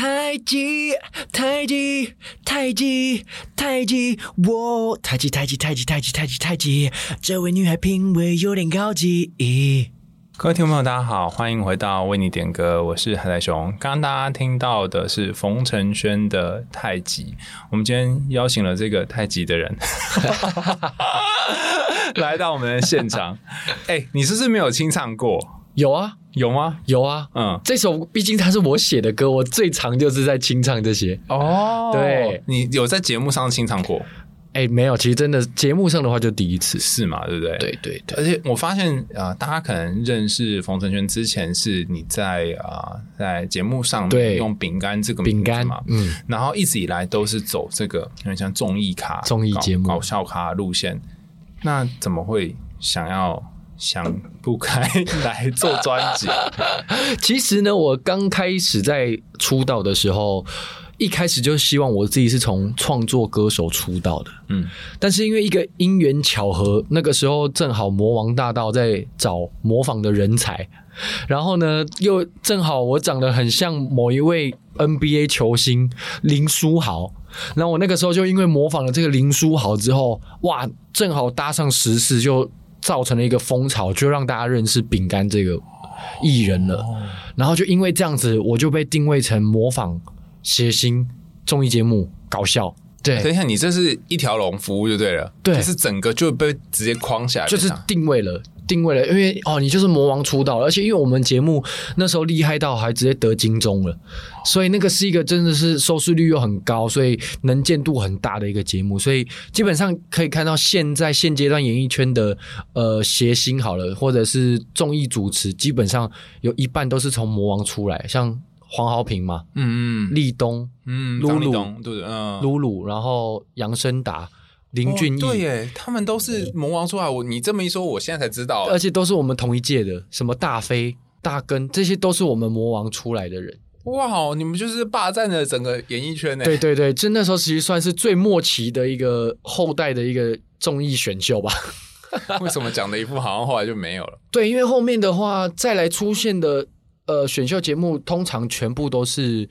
太极，太极，太极，太极，我太极，太极，太极，太极，太极，太极。这位女孩品味有点高级。各位听众朋友，大家好，欢迎回到为你点歌，我是海苔熊。刚刚大家听到的是冯承轩的《太极》，我们今天邀请了这个太极的人 来到我们的现场。哎、欸，你是不是没有清唱过？有啊，有吗？有啊，嗯，这首毕竟它是我写的歌，我最常就是在清唱这些。哦，对，你有在节目上清唱过？哎、欸，没有，其实真的节目上的话就第一次，是嘛？对不对？对对对。而且我发现啊、呃，大家可能认识冯承轩之前是你在啊、呃、在节目上对用饼干这个饼干嘛，嗯，然后一直以来都是走这个有点像综艺咖、综艺节目、搞笑咖路线，那怎么会想要？想不开来做专辑。其实呢，我刚开始在出道的时候，一开始就希望我自己是从创作歌手出道的。嗯，但是因为一个因缘巧合，那个时候正好魔王大道在找模仿的人才，然后呢，又正好我长得很像某一位 NBA 球星林书豪，然后我那个时候就因为模仿了这个林书豪之后，哇，正好搭上时事就。造成了一个风潮，就让大家认识饼干这个艺人了。Oh. 然后就因为这样子，我就被定位成模仿谐星综艺节目搞笑。对，等一下，你这是一条龙服务就对了，对，就是整个就被直接框下来，就是定位了。定位了，因为哦，你就是魔王出道，而且因为我们节目那时候厉害到还直接得金钟了，所以那个是一个真的是收视率又很高，所以能见度很大的一个节目，所以基本上可以看到现在现阶段演艺圈的呃谐星好了，或者是综艺主持，基本上有一半都是从魔王出来，像黄豪平嘛，嗯嗯，立冬，嗯，露露，对，嗯，露露，然后杨声达。林俊逸、哦，对耶，他们都是魔王出来。我你这么一说，我现在才知道，而且都是我们同一届的，什么大飞、大根，这些都是我们魔王出来的人。哇，你们就是霸占了整个演艺圈呢。对对对，就那时候其实算是最末期的一个后代的一个综艺选秀吧。为什么讲的一副好像后来就没有了？对，因为后面的话再来出现的呃选秀节目，通常全部都是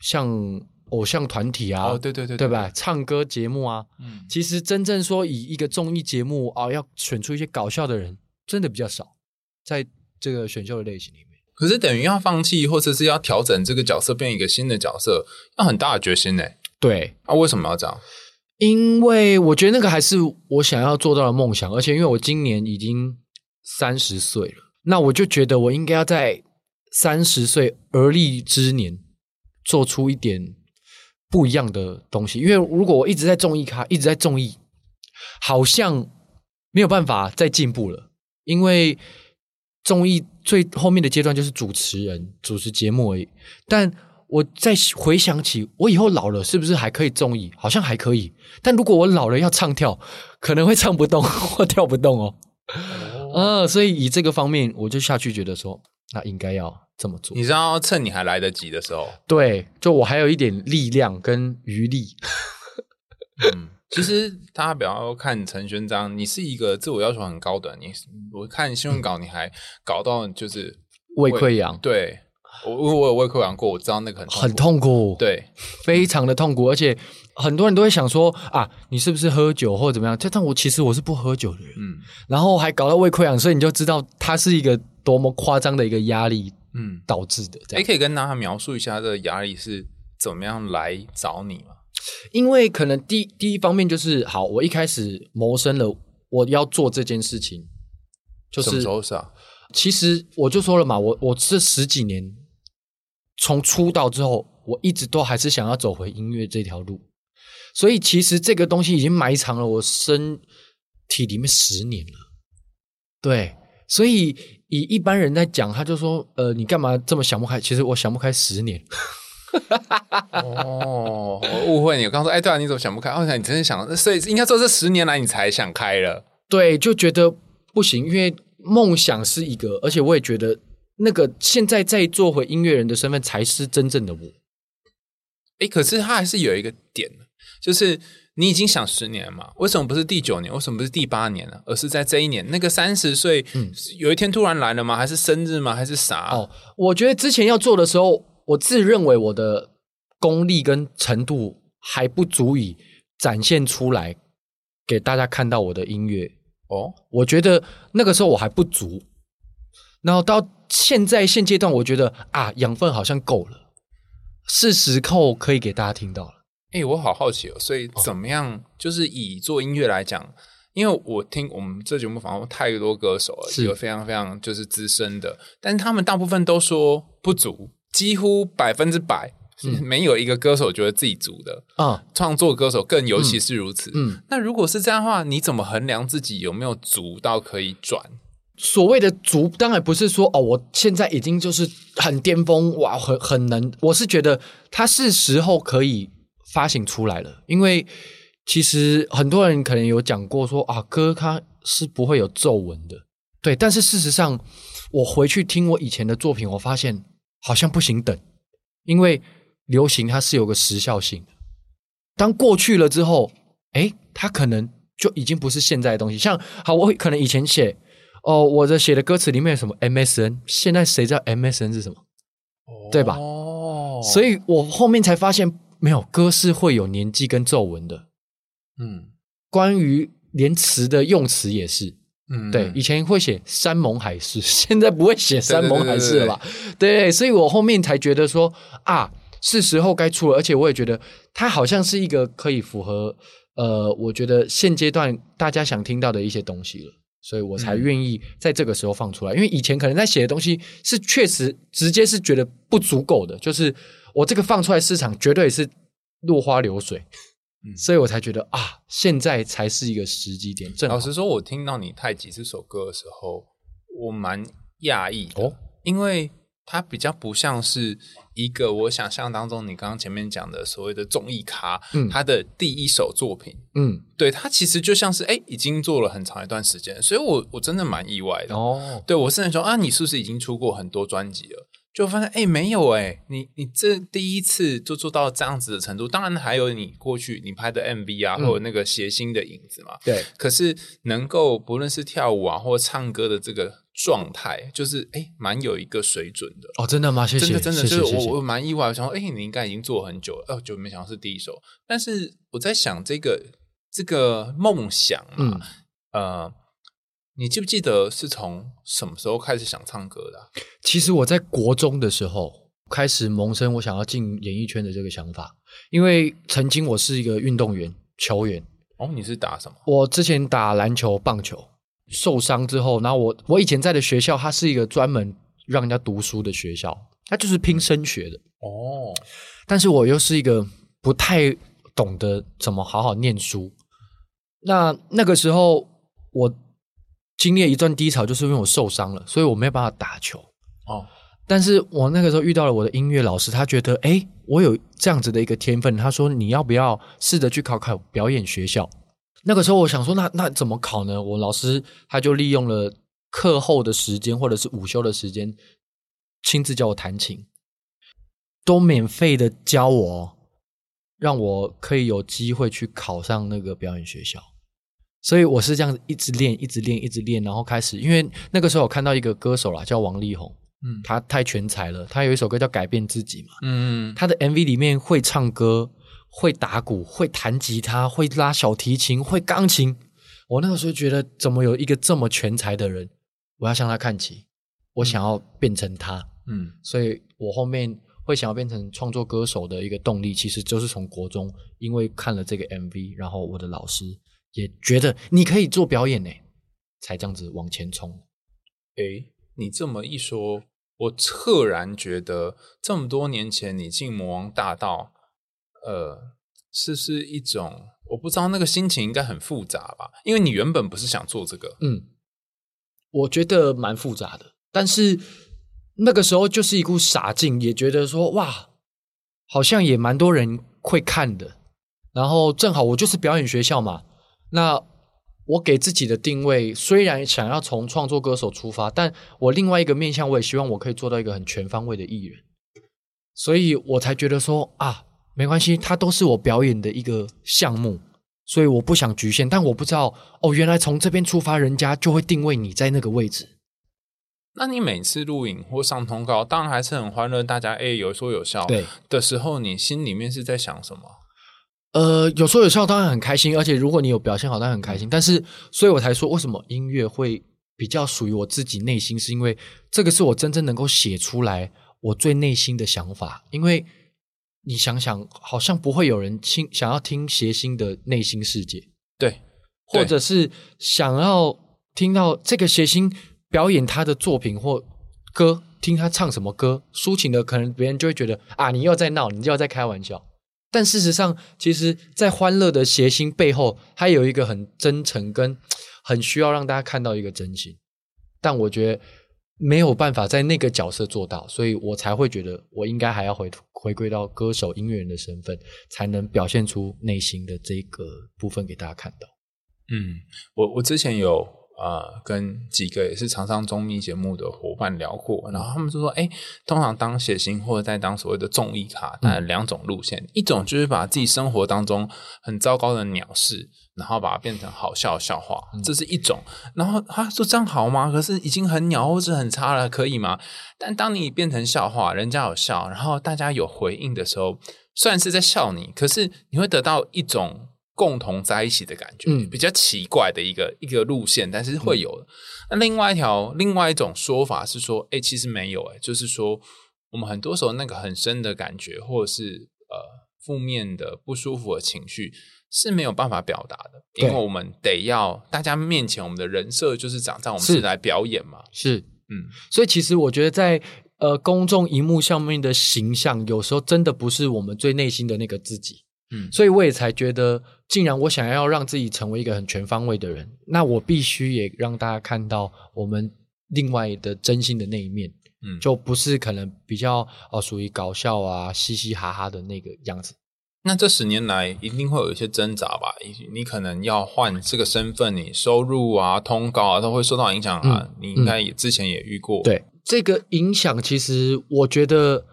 像。偶像团体啊，哦，对对对，对吧？唱歌节目啊，嗯，其实真正说以一个综艺节目啊，要选出一些搞笑的人，真的比较少，在这个选秀的类型里面。可是等于要放弃，或者是要调整这个角色，变一个新的角色，要很大的决心呢。对，啊，为什么要这样？因为我觉得那个还是我想要做到的梦想，而且因为我今年已经三十岁了，那我就觉得我应该要在三十岁而立之年做出一点。不一样的东西，因为如果我一直在综艺咖，一直在综艺，好像没有办法再进步了。因为综艺最后面的阶段就是主持人主持节目而已。但我再回想起，我以后老了是不是还可以综艺？好像还可以。但如果我老了要唱跳，可能会唱不动 或跳不动哦。嗯、呃，所以以这个方面，我就下去觉得说，那应该要。这么做，你知道趁你还来得及的时候，对，就我还有一点力量跟余力。嗯，其实大家不要看陈轩章，你是一个自我要求很高的，你我看新闻稿你还搞到就是胃溃疡，对，我我有胃溃疡过，我知道那个很痛苦很痛苦，对，非常的痛苦，而且很多人都会想说啊，你是不是喝酒或者怎么样？但我其实我是不喝酒的人，嗯，然后还搞到胃溃疡，所以你就知道它是一个多么夸张的一个压力。嗯，导致的。哎，可以跟大家描述一下这个压力是怎么样来找你吗？因为可能第第一方面就是，好，我一开始谋生了，我要做这件事情，就是什么时候是啊？其实我就说了嘛，我我这十几年从出道之后，我一直都还是想要走回音乐这条路，所以其实这个东西已经埋藏了我身体里面十年了。对，所以。以一般人在讲，他就说：“呃，你干嘛这么想不开？”其实我想不开十年。哦，我误会你，我刚说：“哎，对啊，你怎么想不开？”我想你真的想，所以应该说这十年来你才想开了。对，就觉得不行，因为梦想是一个，而且我也觉得那个现在再做回音乐人的身份才是真正的我。哎，可是他还是有一个点，就是。你已经想十年了嘛？为什么不是第九年？为什么不是第八年呢？而是在这一年，那个三十岁，嗯，有一天突然来了吗？还是生日吗？还是啥？哦，我觉得之前要做的时候，我自认为我的功力跟程度还不足以展现出来给大家看到我的音乐哦。我觉得那个时候我还不足，然后到现在现阶段，我觉得啊，养分好像够了，是时候可以给大家听到了。哎、欸，我好好奇哦，所以怎么样？就是以做音乐来讲，因为我听我们这节目访问太多歌手了，是有非常非常就是资深的，但是他们大部分都说不足，几乎百分之百没有一个歌手觉得自己足的啊。创作歌手更尤其是如此。嗯，嗯，那如果是这样的话，你怎么衡量自己有没有足到可以转？所谓的足，当然不是说哦，我现在已经就是很巅峰哇，很很能。我是觉得他是时候可以。发行出来了，因为其实很多人可能有讲过说啊，歌它是不会有皱纹的，对。但是事实上，我回去听我以前的作品，我发现好像不行等，因为流行它是有个时效性的。当过去了之后，哎，它可能就已经不是现在的东西。像好，我可能以前写哦，我的写的歌词里面有什么 MSN，现在谁知道 MSN 是什么？哦，对吧？哦，所以我后面才发现。没有歌是会有年纪跟皱纹的，嗯，关于连词的用词也是，嗯，对，以前会写山盟海誓，现在不会写山盟海誓了吧？对，对，对，对，对，所以我后面才觉得说啊，是时候该出了，而且我也觉得它好像是一个可以符合呃，我觉得现阶段大家想听到的一些东西了，所以我才愿意在这个时候放出来，嗯，因为以前可能在写的东西是确实直接是觉得不足够的，就是。我这个放出来市场绝对是落花流水，嗯，所以我才觉得啊，现在才是一个时机点。正老实说，我听到你太极这首歌的时候，我蛮讶异的，哦，因为它比较不像是一个我想象当中你刚刚前面讲的所谓的综艺咖，嗯，他的第一首作品，嗯，对，他其实就像是哎，已经做了很长一段时间，所以我我真的蛮意外的哦。对，我甚至说啊，你是不是已经出过很多专辑了？就发现哎，没有哎，你你这第一次就做到这样子的程度，当然还有你过去你拍的 MV 啊，嗯、或者那个谐星的影子嘛。对，可是能够不论是跳舞啊，或者唱歌的这个状态，就是哎，蛮有一个水准的。哦，真的吗？谢谢，真的真的，就是我我蛮意外，我想说，哎，你应该已经做很久了，哦，就没想到是第一首。但是我在想，这个这个梦想嘛，嗯、呃。你记不记得是从什么时候开始想唱歌的啊？其实我在国中的时候开始萌生我想要进演艺圈的这个想法，因为曾经我是一个运动员球员。哦，你是打什么？我之前打篮球、棒球，受伤之后，然后我我以前在的学校，它是一个专门让人家读书的学校，它就是拼升学的。哦，但是我又是一个不太懂得怎么好好念书。那那个时候我。经历了一段低潮，就是因为我受伤了，所以我没有办法打球。哦，但是我那个时候遇到了我的音乐老师，他觉得，哎，我有这样子的一个天分，他说你要不要试着去考考表演学校？那个时候我想说，那那怎么考呢？我老师他就利用了课后的时间或者是午休的时间，亲自教我弹琴，都免费的教我，让我可以有机会去考上那个表演学校。所以我是这样子一直练，一直练，一直练，然后开始，因为那个时候我看到一个歌手啦，叫王力宏，嗯，他太全才了，他有一首歌叫《改变自己》嘛，嗯，他的 MV 里面会唱歌，会打鼓，会弹吉他，会拉小提琴，会钢琴。我那个时候觉得，怎么有一个这么全才的人，我要向他看齐，我想要变成他，嗯，所以我后面会想要变成创作歌手的一个动力，其实就是从国中，因为看了这个 MV，然后我的老师。也觉得你可以做表演呢，才这样子往前冲。诶，你这么一说，我赫然觉得这么多年前你进魔王大道，呃，是是一种我不知道那个心情应该很复杂吧？因为你原本不是想做这个，嗯，我觉得蛮复杂的。但是那个时候就是一股傻劲，也觉得说哇，好像也蛮多人会看的。然后正好我就是表演学校嘛。那我给自己的定位，虽然想要从创作歌手出发，但我另外一个面向，我也希望我可以做到一个很全方位的艺人，所以我才觉得说啊，没关系，它都是我表演的一个项目，所以我不想局限。但我不知道哦，原来从这边出发，人家就会定位你在那个位置。那你每次录影或上通告，当然还是很欢乐，大家哎有说有笑，对的时候，你心里面是在想什么？呃，有说有笑，当然很开心，而且如果你有表现好，当然很开心。但是，所以我才说，为什么音乐会比较属于我自己内心，是因为这个是我真正能够写出来我最内心的想法。因为你想想，好像不会有人听想要听谐星的内心世界，对，或者是想要听到这个谐星。表演他的作品或歌，听他唱什么歌，抒情的，可能别人就会觉得啊，你又在闹，你又在开玩笑。但事实上，其实，在欢乐的谐星背后，他有一个很真诚跟很需要让大家看到一个真心。但我觉得没有办法在那个角色做到，所以我才会觉得我应该还要回回归到歌手、音乐人的身份，才能表现出内心的这个部分给大家看到。嗯，我我之前有。呃，跟几个也是常上综艺节目的伙伴聊过，然后他们就说：“哎，通常当谐星或者在当所谓的综艺咖，当然两种路线，嗯、一种就是把自己生活当中很糟糕的鸟事，然后把它变成好笑笑话，嗯、这是一种。然后他说这样好吗？可是已经很鸟或者很差了，可以吗？但当你变成笑话，人家有笑，然后大家有回应的时候，虽然是在笑你，可是你会得到一种。”共同在一起的感觉，嗯，比较奇怪的一个一个路线，但是会有的。那另外一条，另外一种说法是说，哎，其实没有，哎，就是说，我们很多时候那个很深的感觉，或者是呃负面的不舒服的情绪是没有办法表达的，因为我们得要大家面前，我们的人设就是长在，我们是。来表演嘛，是，嗯，所以其实我觉得在呃公众荧幕上面的形象，有时候真的不是我们最内心的那个自己。嗯，所以我也才觉得，既然我想要让自己成为一个很全方位的人，那我必须也让大家看到我们另外的真心的那一面。嗯，就不是可能比较哦属于搞笑啊、嘻嘻哈哈的那个样子。那这十年来一定会有一些挣扎吧？你可能要换这个身份，你收入啊、通告啊都会受到影响啊。嗯，你应该也之前也遇过。对，这个影响，其实我觉得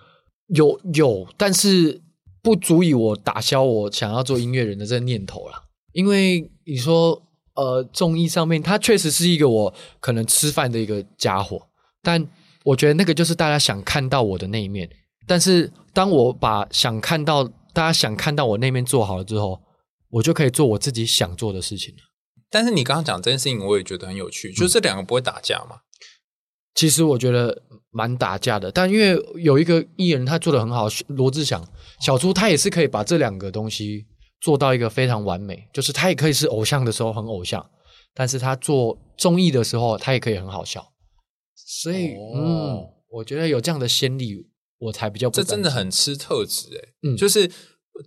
有有，但是。不足以我打消我想要做音乐人的这个念头了，因为你说，呃，综艺上面它确实是一个我可能吃饭的一个家伙，但我觉得那个就是大家想看到我的那一面。但是当我把想看到大家想看到我那面做好了之后，我就可以做我自己想做的事情了。但是你刚刚讲这件事情，我也觉得很有趣，就这两个不会打架吗？其实我觉得蛮打架的，但因为有一个艺人他做的很好，罗志祥小猪他也是可以把这两个东西做到一个非常完美，就是他也可以是偶像的时候很偶像，但是他做综艺的时候他也可以很好笑，所以、哦、嗯，我觉得有这样的先例，我才比较不。这真的很吃特质诶，嗯，就是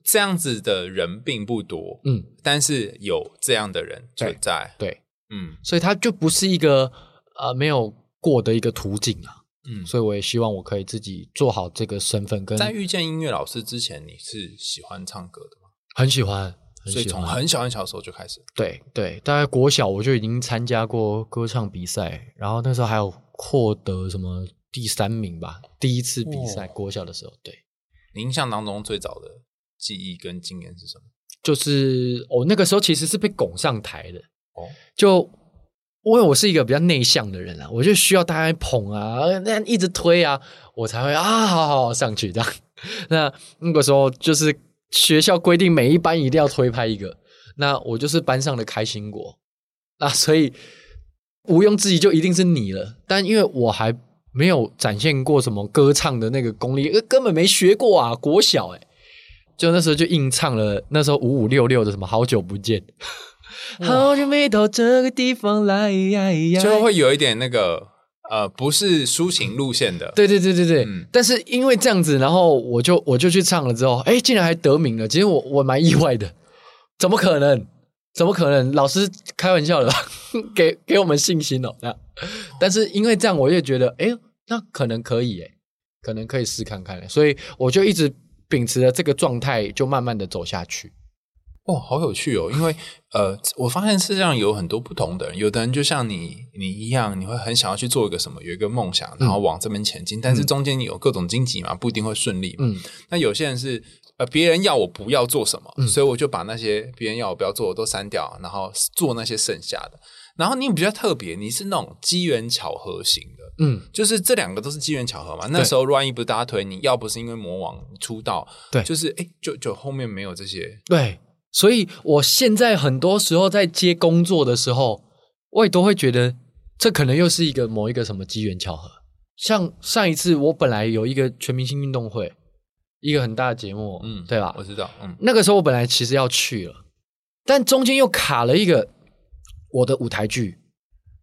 这样子的人并不多，嗯，但是有这样的人存在，对，对。嗯，所以他就不是一个呃没有。过的一个途径啊，嗯，所以我也希望我可以自己做好这个身份。跟在遇见音乐老师之前，你是喜欢唱歌的吗？很喜欢，很喜欢，所以从很小很小的时候就开始。对对，大概国小我就已经参加过歌唱比赛，然后那时候还有获得什么第三名吧，第一次比赛。国小的时候，对。你印象当中最早的记忆跟经验是什么？就是我、哦、那个时候其实是被拱上台的哦，就。因为我是一个比较内向的人啊，我就需要大家捧啊，那样一直推啊，我才会啊，好好好上去这样。那那个时候就是学校规定每一班一定要推拍一个，那我就是班上的开心果，那所以毋庸置疑就一定是你了。但因为我还没有展现过什么歌唱的那个功力，根本没学过啊，国小诶，就那时候就硬唱了，那时候五五六六的什么好久不见。好久没到这个地方来，就会有一点那个呃，不是抒情路线的。对对对对对。嗯、但是因为这样子，然后我就我就去唱了之后，哎，竟然还得名了。其实我我蛮意外的，怎么可能？怎么可能？老师开玩笑的吧，给给我们信心哦。这样，但是因为这样，我就觉得，哎，那可能可以，哎，可能可以试看看。所以我就一直秉持着这个状态，就慢慢的走下去。哦，好有趣哦！因为呃，我发现世界上有很多不同的人，有的人就像你你一样，你会很想要去做一个什么，有一个梦想，然后往这边前进。嗯、但是中间你有各种荆棘嘛，不一定会顺利嘛。嗯，那有些人是呃，别人要我不要做什么，嗯、所以我就把那些别人要我不要做的都删掉，然后做那些剩下的。然后你比较特别，你是那种机缘巧合型的，嗯，就是这两个都是机缘巧合嘛。那时候 Ryan 不是大家推你，要不是因为魔王出道，对，就是哎，就就后面没有这些，对。所以我现在很多时候在接工作的时候，我也都会觉得这可能又是一个某一个什么机缘巧合。像上一次我本来有一个全明星运动会，一个很大的节目，嗯，对吧？我知道，嗯，那个时候我本来其实要去了，但中间又卡了一个我的舞台剧，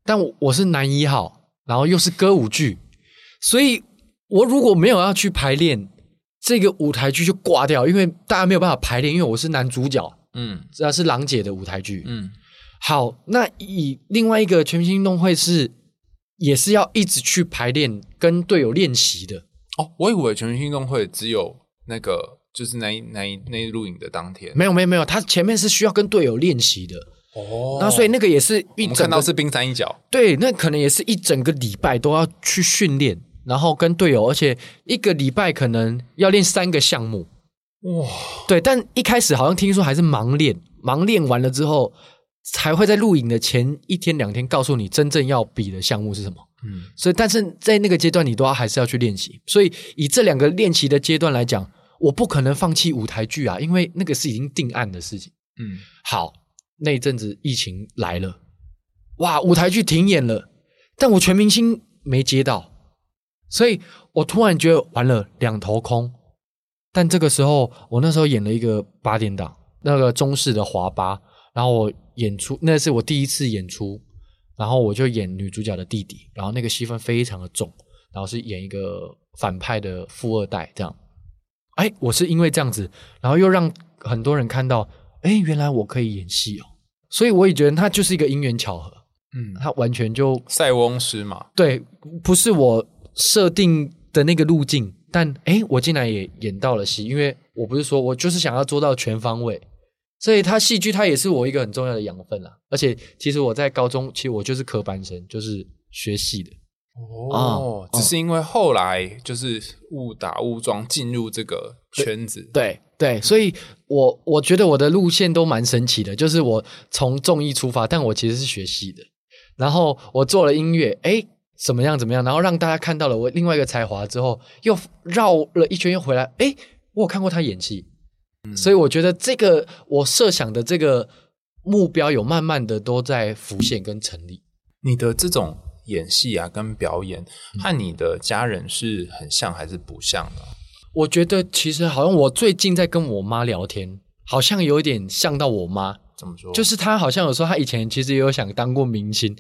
但我我是男一号，然后又是歌舞剧，所以我如果没有要去排练。这个舞台剧就挂掉，因为大家没有办法排练，因为我是男主角，嗯，这是郎姐的舞台剧，嗯，好，那以另外一个全明星运动会是也是要一直去排练，跟队友练习的。哦，我以为全明星运动会只有那个，就是那一那一那一录影的当天，没有没有没有，他前面是需要跟队友练习的，哦，那所以那个也是一整个，我看到是冰山一角，对，那可能也是一整个礼拜都要去训练。然后跟队友，而且一个礼拜可能要练三个项目，哇！对，但一开始好像听说还是盲练，盲练完了之后，才会在录影的前一天两天告诉你真正要比的项目是什么。嗯，所以但是在那个阶段，你都要还是要去练习。所以以这两个练习的阶段来讲，我不可能放弃舞台剧啊，因为那个是已经定案的事情。嗯，好，那一阵子疫情来了，哇，舞台剧停演了，但我全明星没接到。所以我突然觉得完了，两头空。但这个时候，我那时候演了一个八点档，那个中式的华八，然后我演出，那是我第一次演出，然后我就演女主角的弟弟，然后那个戏份非常的重，然后是演一个反派的富二代这样。哎，我是因为这样子，然后又让很多人看到，哎，原来我可以演戏哦。所以我也觉得它就是一个因缘巧合，嗯，它完全就塞翁失马，对，不是我。设定的那个路径，但诶，我竟然也演到了戏，因为我不是说我就是想要做到全方位，所以他戏剧它也是我一个很重要的养分啦。而且其实我在高中，其实我就是科班生，就是学戏的。哦，只是因为后来就是误打误撞进入这个圈子。对对，对，所以我我觉得我的路线都蛮神奇的，就是我从综艺出发，但我其实是学戏的，然后我做了音乐，诶怎么样？怎么样？然后让大家看到了我另外一个才华之后，又绕了一圈又回来。哎，我有看过他演戏，嗯，所以我觉得这个我设想的这个目标有慢慢的都在浮现跟成立。你的这种演戏啊，跟表演和你的家人是很像还是不像的？我觉得其实好像我最近在跟我妈聊天，好像有点像到我妈。怎么说？就是她好像有说她以前其实也有想当过明星。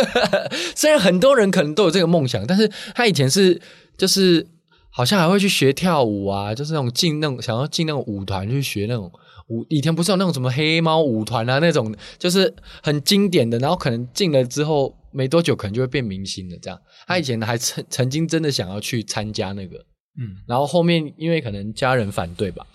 虽然很多人可能都有这个梦想，但是他以前是就是好像还会去学跳舞啊，就是那种进那种想要进那种舞团去学那种舞。以前不是有那种什么黑猫舞团啊那种，就是很经典的。然后可能进了之后没多久，可能就会变明星了。这样，他以前还曾曾经真的想要去参加那个，嗯，然后后面因为可能家人反对吧。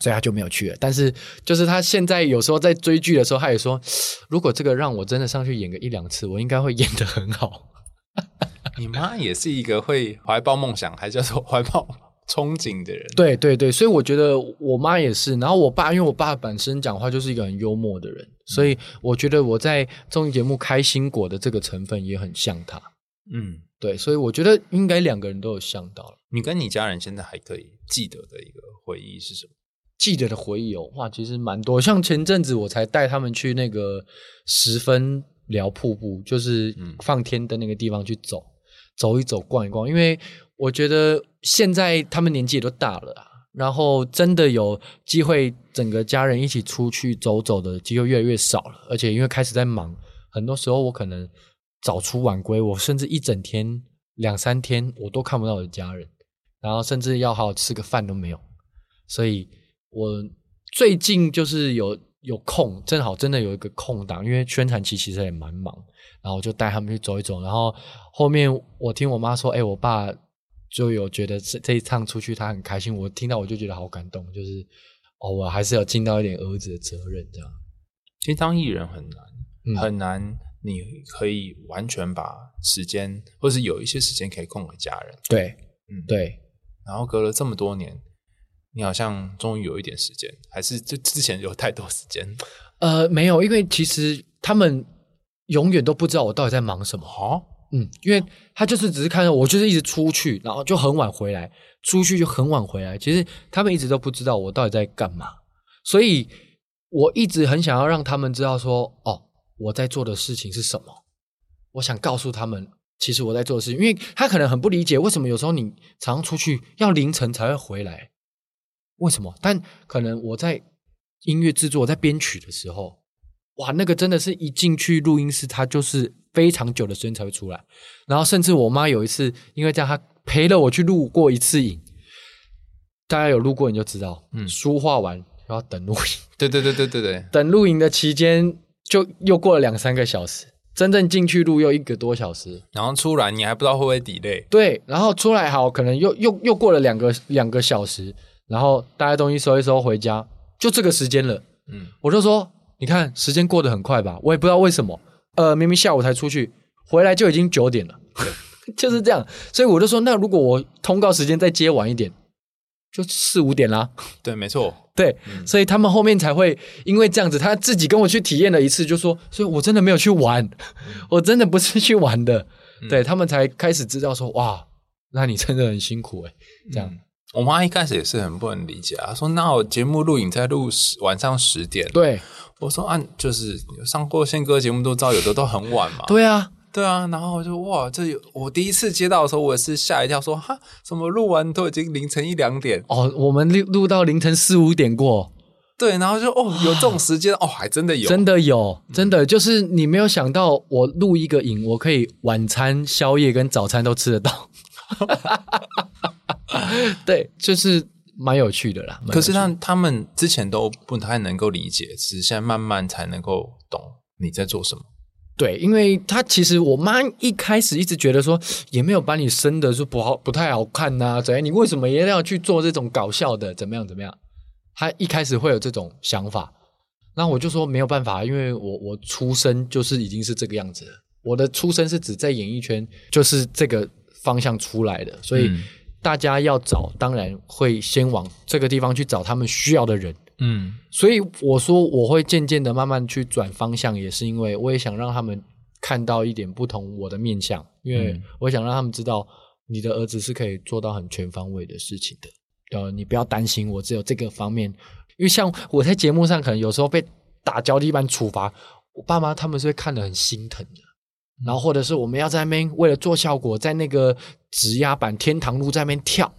所以他就没有去了，但是就是他现在有时候在追剧的时候，他也说，如果这个让我真的上去演个一两次，我应该会演得很好。你妈也是一个会怀抱梦想，还叫做怀抱憧憬的人。对对对，所以我觉得我妈也是。然后我爸，因为我爸本身讲话就是一个很幽默的人，所以我觉得我在综艺节目开心果的这个成分也很像他。嗯，对，所以我觉得应该两个人都有像到了。你跟你家人现在还可以记得的一个回忆是什么？记得的回忆哦，哇，其实蛮多。像前阵子我才带他们去那个十分寮瀑布，就是放天灯那个地方去走，走一走，逛一逛。因为我觉得现在他们年纪也都大了啊，然后真的有机会整个家人一起出去走走的机会越来越少了。而且因为开始在忙，很多时候我可能早出晚归，我甚至一整天两三天我都看不到我的家人，然后甚至要好好吃个饭都没有，所以。我最近就是有有空，正好真的有一个空档，因为宣传期其实也蛮忙，然后我就带他们去走一走。然后后面我听我妈说，哎，我爸就有觉得这这一趟出去他很开心。我听到我就觉得好感动，就是哦，我还是要尽到一点儿子的责任这样。其实当艺人很难，嗯、很难，你可以完全把时间，或是有一些时间可以供给家人。对，嗯，对。然后隔了这么多年。你好像终于有一点时间，还是就之前有太多时间？呃，没有，因为其实他们永远都不知道我到底在忙什么。哦，嗯，因为他就是只是看到我就是一直出去，然后就很晚回来，出去就很晚回来。其实他们一直都不知道我到底在干嘛，所以我一直很想要让他们知道说，哦，我在做的事情是什么。我想告诉他们，其实我在做的事情，因为他可能很不理解为什么有时候你常常出去要凌晨才会回来，为什么？但可能我在音乐制作、在编曲的时候，哇，那个真的是一进去录音室，它就是非常久的时间才会出来。然后甚至我妈有一次，因为这样，她陪了我去录过一次影。大家有录过你就知道，嗯，书画完然后等录影，对对对对对对，等录影的期间就又过了两三个小时。真正进去录又一个多小时，然后出来你还不知道会不会 delay。对，然后出来好，可能又又又过了两个两个小时，然后大家东西收一收回家，就这个时间了。嗯，我就说，你看时间过得很快吧？我也不知道为什么，呃，明明下午才出去，回来就已经九点了，就是这样。所以我就说，那如果我通告时间再接晚一点。就四五点啦，对，没错，对，嗯、所以他们后面才会因为这样子，他自己跟我去体验了一次，就说，所以我真的没有去玩，嗯、我真的不是去玩的，嗯、对他们才开始知道说，哇，那你真的很辛苦诶、欸、这样、嗯，我妈一开始也是很不能理解啊，说那我节目录影在录十晚上十点，对，我说按、啊、就是上过宪歌节目都知道，有的都很晚嘛，对啊。对啊，然后我就哇，这有我第一次接到的时候，我也是吓一跳说，说哈，怎么录完都已经凌晨一两点哦，我们录录到凌晨四五点过，对，然后就哦，有这种时间哦，还真的有，真的有，真的就是你没有想到，我录一个影，我可以晚餐、宵夜跟早餐都吃得到，对，就是蛮有趣的啦。可是他他们之前都不太能够理解，只是现在慢慢才能够懂你在做什么。对，因为他其实我妈一开始一直觉得说，也没有把你生的说不好不太好看呐、啊，怎样？你为什么一定要去做这种搞笑的？怎么样怎么样？他一开始会有这种想法，那我就说没有办法，因为我我出生就是已经是这个样子了，我的出生是指在演艺圈就是这个方向出来的，所以大家要找，当然会先往这个地方去找他们需要的人。嗯，所以我说我会渐渐的慢慢去转方向，也是因为我也想让他们看到一点不同我的面相，因为我想让他们知道你的儿子是可以做到很全方位的事情的。呃，你不要担心，我只有这个方面。因为像我在节目上可能有时候被打脚底板处罚，我爸妈他们是会看得很心疼的。然后或者是我们要在那边为了做效果，在那个指压板天堂路在那边跳，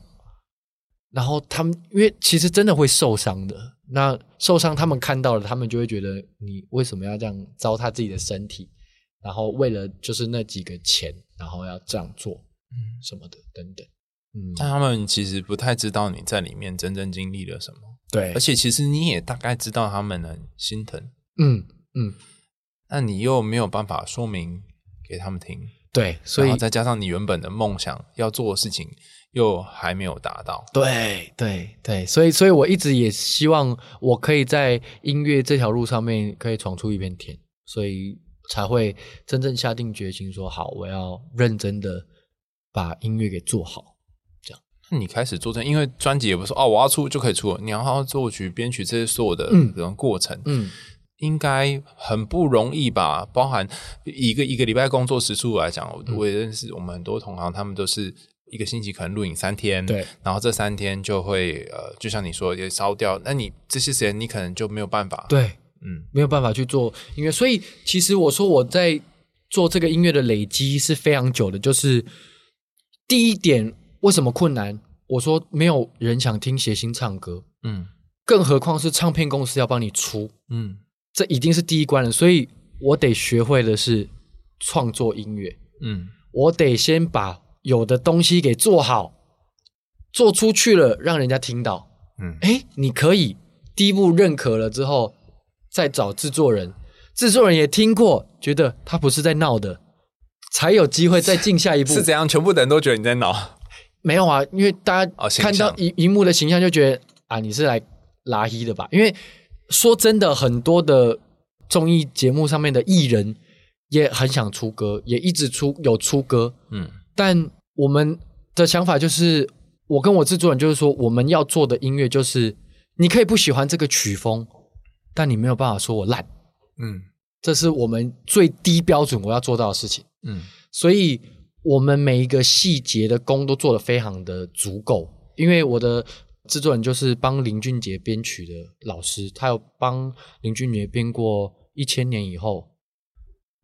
然后他们因为其实真的会受伤的。那受伤，他们看到了，他们就会觉得你为什么要这样糟蹋自己的身体，然后为了就是那几个钱，然后要这样做，嗯，什么的等等，嗯，但他们其实不太知道你在里面真正经历了什么，对，而且其实你也大概知道他们很心疼，嗯嗯，那你又没有办法说明给他们听，对，所以再加上你原本的梦想要做的事情。又还没有达到，对对对，所以所以我一直也希望我可以在音乐这条路上面可以闯出一片天，所以才会真正下定决心说好，我要认真的把音乐给做好。这样，那你开始做这，因为专辑也不是说哦，我要出就可以出了，你要好好作曲、编曲这些所有的这种过程，嗯，嗯应该很不容易吧？包含一个一个礼拜工作时数来讲，我也认识我们很多同行，他们都是。一个星期可能录影三天，对，然后这三天就会呃，就像你说也烧掉，那你这些时间你可能就没有办法，对，嗯，没有办法去做音乐。所以其实我说我在做这个音乐的累积是非常久的。就是第一点，为什么困难？我说没有人想听谐星唱歌，嗯，更何况是唱片公司要帮你出，嗯，这已经是第一关了。所以我得学会的是创作音乐，嗯，我得先把。有的东西给做好，做出去了，让人家听到，嗯，诶，你可以第一步认可了之后，再找制作人，制作人也听过，觉得他不是在闹的，才有机会再进下一步。是怎样？全部的人都觉得你在闹？没有啊，因为大家看到荧荧幕的形象就觉得啊，你是来拉黑的吧？因为说真的，很多的综艺节目上面的艺人也很想出歌，也一直出有出歌，嗯。但我们的想法就是，我跟我制作人就是说，我们要做的音乐就是，你可以不喜欢这个曲风，但你没有办法说我烂，嗯，这是我们最低标准我要做到的事情。嗯，所以我们每一个细节的工都做得非常的足够。因为我的制作人就是帮林俊杰编曲的老师，他有帮林俊杰编过《一千年以后》，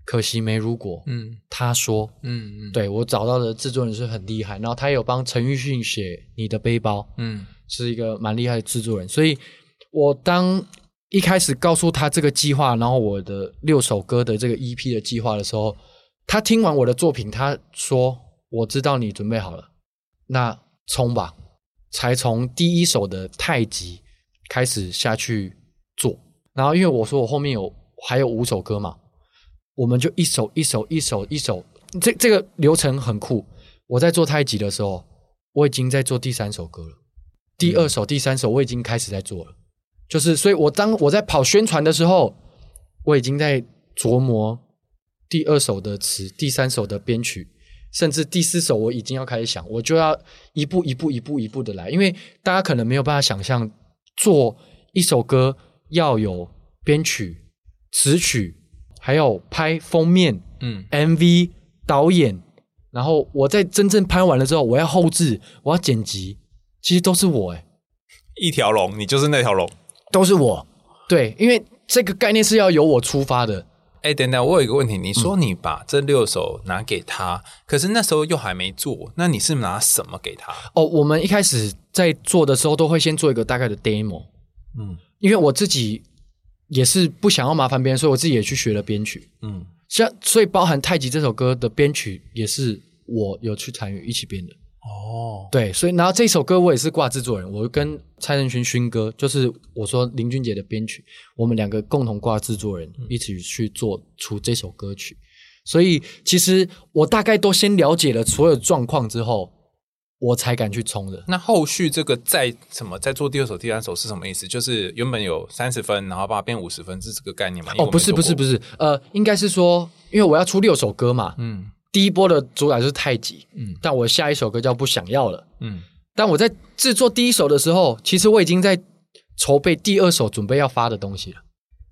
可惜没如果。嗯，他说，嗯嗯，对我找到的制作人是很厉害，然后他有帮陈奕迅写《你的背包》，嗯，是一个蛮厉害的制作人。所以我当一开始告诉他这个计划，然后我的六首歌的这个 EP 的计划的时候，他听完我的作品，他说：“我知道你准备好了，那冲吧。”才从第一首的太极开始下去做，然后因为我说我后面有还有五首歌嘛，我们就一首一首一首一首，这这个流程很酷。我在做太极的时候，我已经在做第三首歌了，第二首、第三首我已经开始在做了，就是所以，我当我在跑宣传的时候，我已经在琢磨第二首的词，第三首的编曲。甚至第四首我已经要开始想，我就要一步一步一步一步的来，因为大家可能没有办法想象，做一首歌要有编曲、词曲，还有拍封面、嗯，MV 导演，然后我在真正拍完了之后，我要后置，我要剪辑，其实都是我诶，一条龙，你就是那条龙，都是我，对，因为这个概念是要由我出发的。哎，等等，我有一个问题。你说你把这六首拿给他，嗯、可是那时候又还没做，那你是拿什么给他？哦，我们一开始在做的时候，都会先做一个大概的 demo。嗯，因为我自己也是不想要麻烦别人，所以我自己也去学了编曲。嗯，像所以包含《太极》这首歌的编曲，也是我有去参与一起编的。哦，对，所以然后这首歌我也是挂制作人，我跟蔡振勋勋哥，就是我说林俊杰的编曲，我们两个共同挂制作人，一起去做出这首歌曲。所以其实我大概都先了解了所有状况之后，我才敢去冲的。那后续这个再什么再做第二首、第三首是什么意思？就是原本有三十分，然后把它变五十分，是这个概念吗？哦，不是，不是，不是，呃，应该是说，因为我要出六首歌嘛，嗯。第一波的主打就是太极，嗯，但我下一首歌叫不想要了，嗯，但我在制作第一首的时候，其实我已经在筹备第二首准备要发的东西了，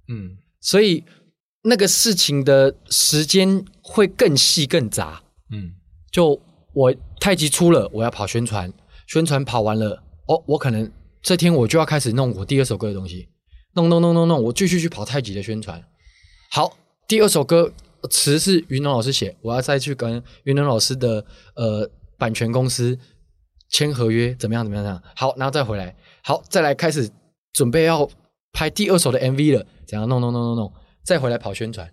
嗯，所以那个事情的时间会更细更杂，嗯，就我太极出了，我要跑宣传，宣传跑完了，哦，我可能这天我就要开始弄我第二首歌的东西，弄弄弄弄弄，我继续去跑太极的宣传，好，第二首歌。词是云龙老师写，我要再去跟云龙老师的呃版权公司签合约，怎么样？怎么样？怎么样？好，然后再回来，好，再来开始准备要拍第二首的 MV 了，怎样弄弄弄弄弄，再回来跑宣传，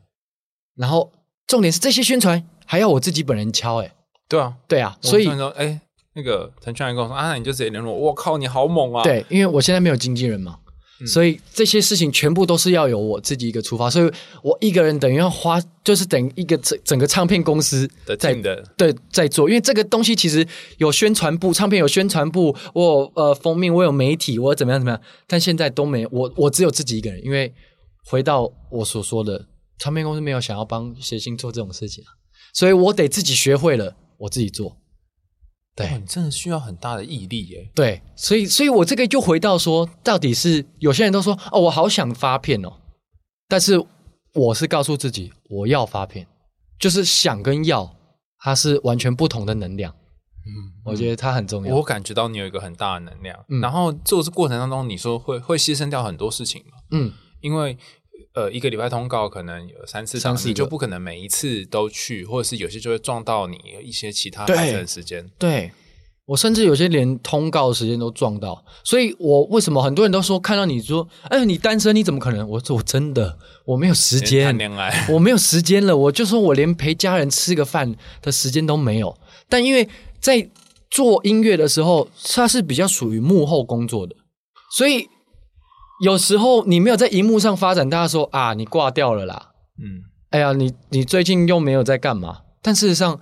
然后重点是这些宣传还要我自己本人敲，哎，对啊，对啊，所以哎，那个陈俊然跟我说啊，你就直接联络我，我靠，你好猛啊！对，因为我现在没有经纪人嘛。所以这些事情全部都是要由我自己一个出发，所以我一个人等于要花，就是等于一个整整个唱片公司在的对在做，因为这个东西其实有宣传部，唱片有宣传部，我有呃封面，我有媒体，我怎么样怎么样，但现在都没有，我我只有自己一个人，因为回到我所说的，唱片公司没有想要帮谐星做这种事情啊，所以我得自己学会了，我自己做。对、哦，你真的需要很大的毅力耶。对，所以，所以我这个就回到说，到底是有些人都说哦，我好想发片哦，但是我是告诉自己，我要发片，就是想跟要，它是完全不同的能量。嗯，我觉得它很重要。我感觉到你有一个很大的能量，嗯、然后做这过程当中，你说会会牺牲掉很多事情嘛？嗯，因为。呃，一个礼拜通告可能有三次场，你就不可能每一次都去，或者是有些就会撞到你一些其他拍摄的时间。对，我甚至有些连通告时间都撞到，所以我为什么很多人都说看到你说，哎，你单身你怎么可能？我说我真的我没有时间谈恋爱，我没有时间了，我就说我连陪家人吃个饭的时间都没有。但因为在做音乐的时候，它是比较属于幕后工作的，所以。有时候你没有在荧幕上发展，大家说啊，你挂掉了啦。嗯，哎呀，你你最近又没有在干嘛？但事实上，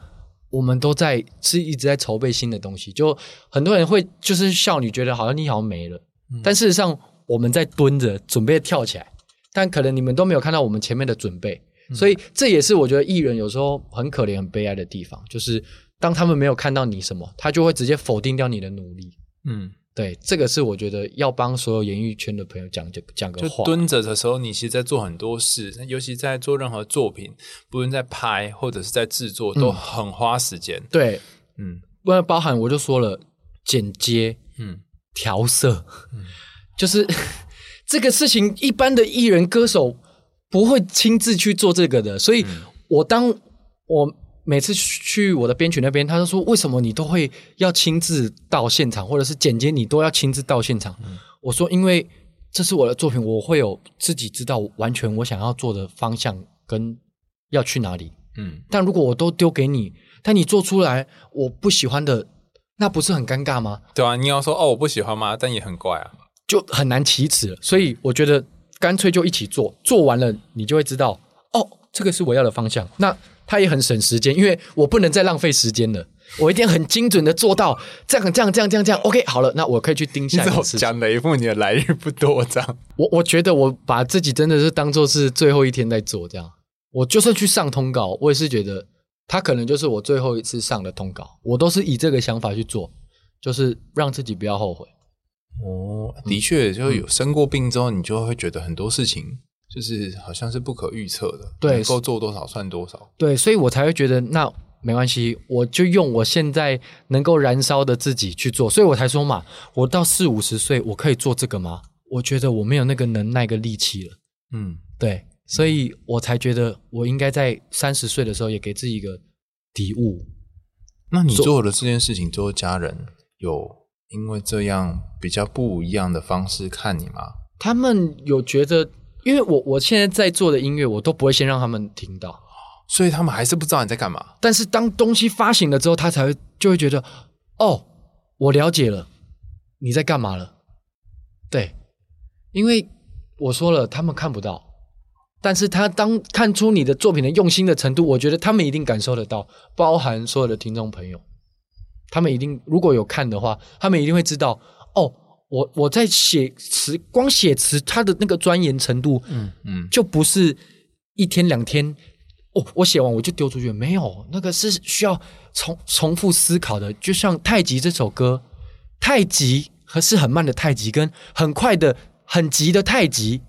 我们都在是一直在筹备新的东西。就很多人会就是笑你，觉得好像你好像没了。嗯，但事实上，我们在蹲着准备跳起来，但可能你们都没有看到我们前面的准备。嗯，所以这也是我觉得艺人有时候很可怜、很悲哀的地方，就是当他们没有看到你什么，他就会直接否定掉你的努力。嗯。对，这个是我觉得要帮所有演艺圈的朋友讲讲讲个话。就蹲着的时候，你其实在做很多事，尤其在做任何作品，不论在拍或者是在制作，都很花时间。嗯、对，嗯，不然包含我就说了，剪接，嗯，调色，嗯，就是 这个事情，一般的艺人歌手不会亲自去做这个的，所以我当我。每次去我的编曲那边，他就说：“为什么你都会要亲自到现场，或者是剪接你都要亲自到现场？”嗯、我说：“因为这是我的作品，我会有自己知道完全我想要做的方向跟要去哪里。嗯，但如果我都丢给你，但你做出来我不喜欢的，那不是很尴尬吗？对啊，你要说哦我不喜欢吗？但也很怪啊，就很难启齿。所以我觉得干脆就一起做，做完了你就会知道哦，这个是我要的方向。那。”他也很省时间，因为我不能再浪费时间了。我一定要很精准的做到这样、这样、这样、这样、这样。OK，好了，那我可以去盯下一次。讲哪一部你的来日不多这样。我我觉得我把自己真的是当做是最后一天在做这样。我就算去上通告，我也是觉得他可能就是我最后一次上的通告。我都是以这个想法去做，就是让自己不要后悔。哦，的确，就有生过病之后，你就会觉得很多事情。就是好像是不可预测的，对，能够做多少算多少，对，所以我才会觉得那没关系，我就用我现在能够燃烧的自己去做，所以我才说嘛，我到四五十岁我可以做这个吗？我觉得我没有那个能耐跟力气了，嗯，对，所以我才觉得我应该在三十岁的时候也给自己一个底物。那你做的这件事情，之后家人有因为这样比较不一样的方式看你吗？他们有觉得。因为我我现在在做的音乐，我都不会先让他们听到，所以他们还是不知道你在干嘛。但是当东西发行了之后，他才会就会觉得，哦，我了解了你在干嘛了。对，因为我说了，他们看不到，但是他当看出你的作品的用心的程度，我觉得他们一定感受得到，包含所有的听众朋友，他们一定如果有看的话，他们一定会知道，哦。我我在写词，光写词，他的那个钻研程度，嗯嗯，就不是一天两天，哦，我写完我就丢出去，没有，那个是需要重重复思考的。就像《太极》这首歌，太极和是很慢的太极，跟很快的很急的太极，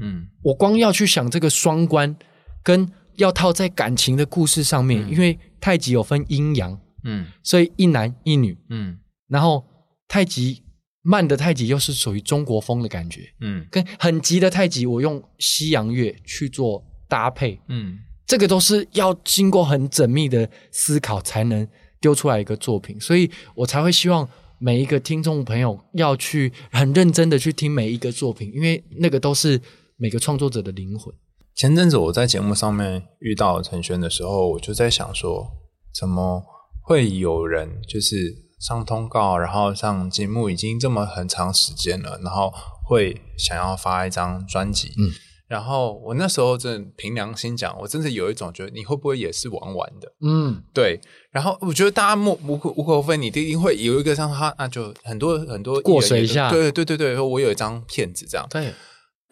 嗯，我光要去想这个双关，跟要套在感情的故事上面，嗯，因为太极有分阴阳，嗯，所以一男一女，嗯，然后太极。慢的太极又是属于中国风的感觉，嗯，跟很急的太极，我用西洋乐去做搭配，嗯，这个都是要经过很缜密的思考才能丢出来一个作品，所以我才会希望每一个听众朋友要去很认真的去听每一个作品，因为那个都是每个创作者的灵魂。前阵子我在节目上面遇到陈轩的时候，我就在想说，怎么会有人就是。上通告，然后上节目已经这么很长时间了，然后会想要发一张专辑。嗯，然后我那时候真的凭良心讲，我真的有一种觉得你会不会也是玩玩的？嗯，对。然后我觉得大家莫无可无可厚非，你一定会有一个像他，那就很多很多过水一下。对对对对，我有一张片子这样。对。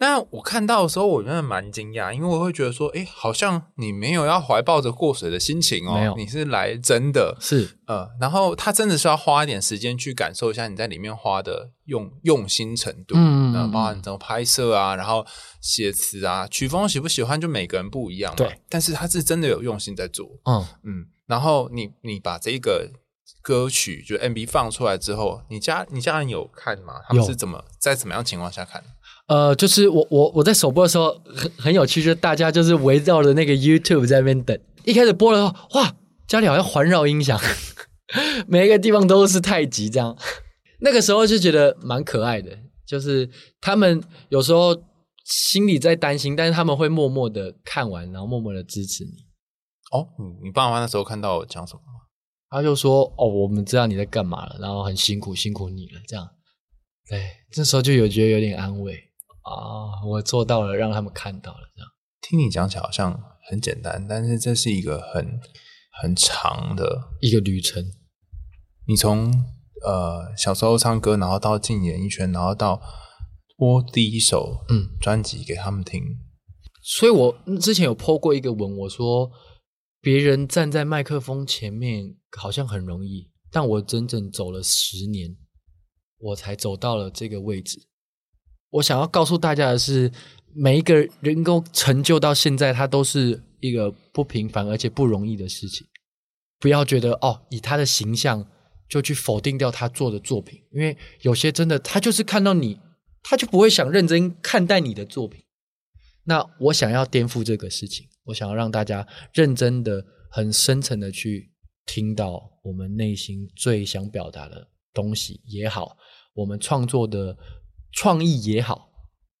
那我看到的时候，我真的蛮惊讶，因为我会觉得说，哎，好像你没有要怀抱着过水的心情哦，你是来真的，是。呃，然后他真的是要花一点时间去感受一下你在里面花的用用心程度，嗯，包含你怎么拍摄啊，然后写词啊，曲风喜不喜欢，就每个人不一样嘛，对，但是他是真的有用心在做，嗯。嗯，然后你你把这个歌曲就 MV 放出来之后，你家你家人有看吗？他们是怎么在怎么样情况下看？呃，就是我我我在首播的时候很很有趣，就是大家就是围绕着那个 YouTube 在那边等。一开始播了之后，哇，家里好像环绕音响，每一个地方都是太极这样。那个时候就觉得蛮可爱的，就是他们有时候心里在担心，但是他们会默默的看完，然后默默的支持你。哦，你你爸妈那时候看到我讲什么吗？他就说：“哦，我们知道你在干嘛了，然后很辛苦，辛苦你了。”这样，对，这时候就有觉得有点安慰。啊，我做到了，让他们看到了。这样听你讲起来好像很简单，但是这是一个很很长的一个旅程。你从呃小时候唱歌，然后到进演艺圈，然后到播第一首嗯专辑给他们听。所以我之前有 po 过一个文，我说别人站在麦克风前面好像很容易，但我整整走了十年。我才走到了这个位置。我想要告诉大家的是，每一个人能够成就到现在，他都是一个不平凡而且不容易的事情。不要觉得哦，以他的形象就去否定掉他做的作品，因为有些真的他就是看到你，他就不会想认真看待你的作品。那我想要颠覆这个事情，我想要让大家认真的、很深层的去听到我们内心最想表达的东西也好，我们创作的创意也好，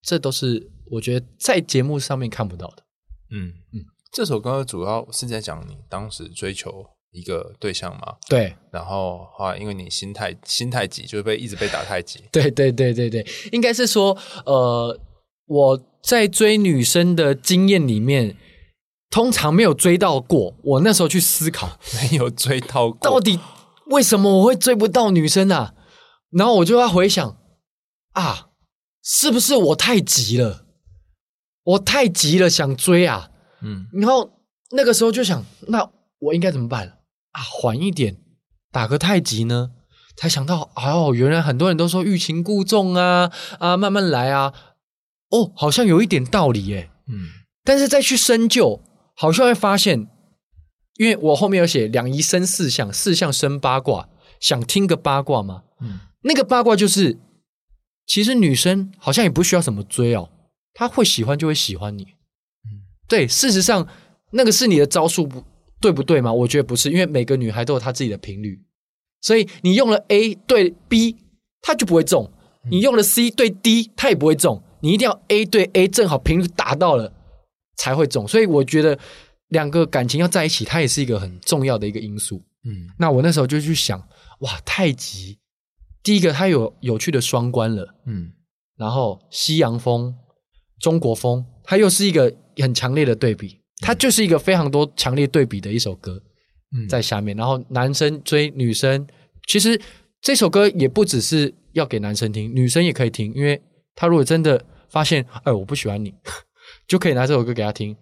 这都是我觉得在节目上面看不到的。嗯嗯，这首歌主要是在讲你当时追求一个对象嘛？对。然后后来因为你心太心太急，就被一直被打太极。对对对对对，应该是说呃我。在追女生的经验里面，通常没有追到过。我那时候去思考，没有追到过，到底为什么我会追不到女生啊？然后我就要回想啊，是不是我太急了？我太急了，想追啊。嗯，然后那个时候就想，那我应该怎么办啊？缓一点，打个太极呢？才想到，哦，原来很多人都说欲擒故纵啊，啊，慢慢来啊。哦，好像有一点道理耶。嗯，但是再去深究，好像会发现，因为我后面有写两仪生四象，四象生八卦，想听个八卦吗？嗯，那个八卦就是，其实女生好像也不需要什么追哦，她会喜欢就会喜欢你。嗯，对，事实上那个是你的招数不对不对吗？我觉得不是，因为每个女孩都有她自己的频率，所以你用了 A 对 B，她就不会中；你用了 C 对 D，她也不会中。你一定要 A 对 A 正好频率达到了才会中，所以我觉得两个感情要在一起，它也是一个很重要的一个因素。嗯，那我那时候就去想，哇，太极，第一个它有有趣的双关了，嗯，然后西洋风、中国风，它又是一个很强烈的对比，它就是一个非常多强烈对比的一首歌，嗯，在下面，然后男生追女生，其实这首歌也不只是要给男生听，女生也可以听，因为她如果真的。发现，哎，我不喜欢你，就可以拿这首歌给她听。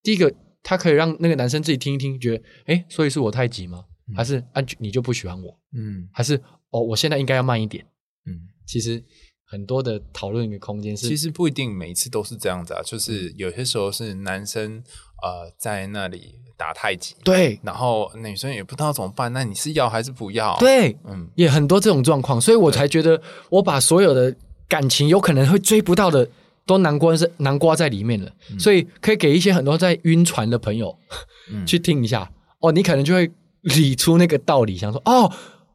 第一个，他可以让那个男生自己听一听，觉得，哎，所以是我太急吗？还是啊，你就不喜欢我？嗯，还是哦，我现在应该要慢一点。嗯，其实很多的讨论的空间是，其实不一定每一次都是这样子啊，就是有些时候是男生呃在那里打太极，对，然后女生也不知道怎么办，那你是要还是不要？对，嗯，也很多这种状况，所以我才觉得我把所有的。感情有可能会追不到的，都南瓜是南瓜在里面了，嗯、所以可以给一些很多在晕船的朋友、嗯、去听一下哦，你可能就会理出那个道理，想说哦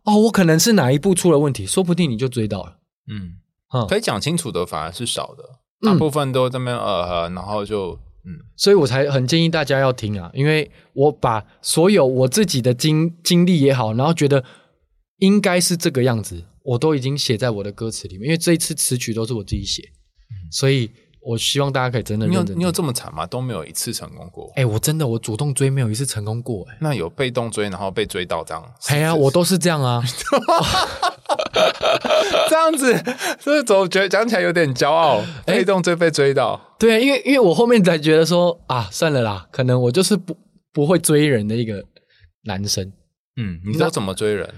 哦，我可能是哪一步出了问题，说不定你就追到了。嗯，嗯可以讲清楚的反而是少的，大部分都这边呃，然后就嗯，所以我才很建议大家要听啊，因为我把所有我自己的经经历也好，然后觉得应该是这个样子。我都已经写在我的歌词里面，因为这一次词曲都是我自己写，嗯、所以我希望大家可以真的认真。你有你有这么惨吗？都没有一次成功过？哎、欸，我真的我主动追没有一次成功过、欸，哎，那有被动追然后被追到这样？哎呀，我都是这样啊，这样子，所以总觉得讲起来有点骄傲。被动追被追到，欸、对，因为因为我后面才觉得说啊，算了啦，可能我就是不不会追人的一个男生。嗯，你知道怎么追人？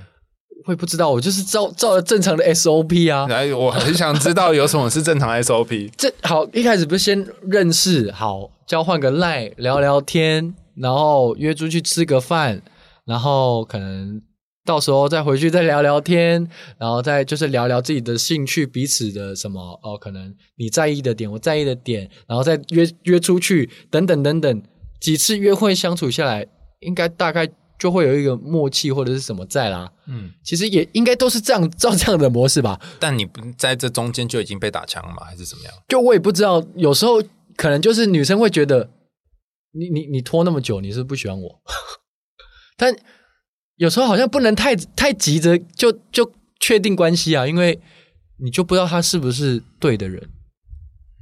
会不知道，我就是照照了正常的 SOP 啊。来，我很想知道有什么是正常 SOP。这好，一开始不是先认识，好，交换个 line 聊聊天，然后约出去吃个饭，然后可能到时候再回去再聊聊天，然后再就是聊聊自己的兴趣，彼此的什么哦，可能你在意的点，我在意的点，然后再约约出去，等等等等，几次约会相处下来，应该大概。就会有一个默契或者是什么在啦，嗯，其实也应该都是这样 照这样的模式吧。但你不在这中间就已经被打枪了吗？还是怎么样？就我也不知道，有时候可能就是女生会觉得你你你拖那么久，你是不，是不喜欢我。但有时候好像不能太太急着就就确定关系啊，因为你就不知道他是不是对的人，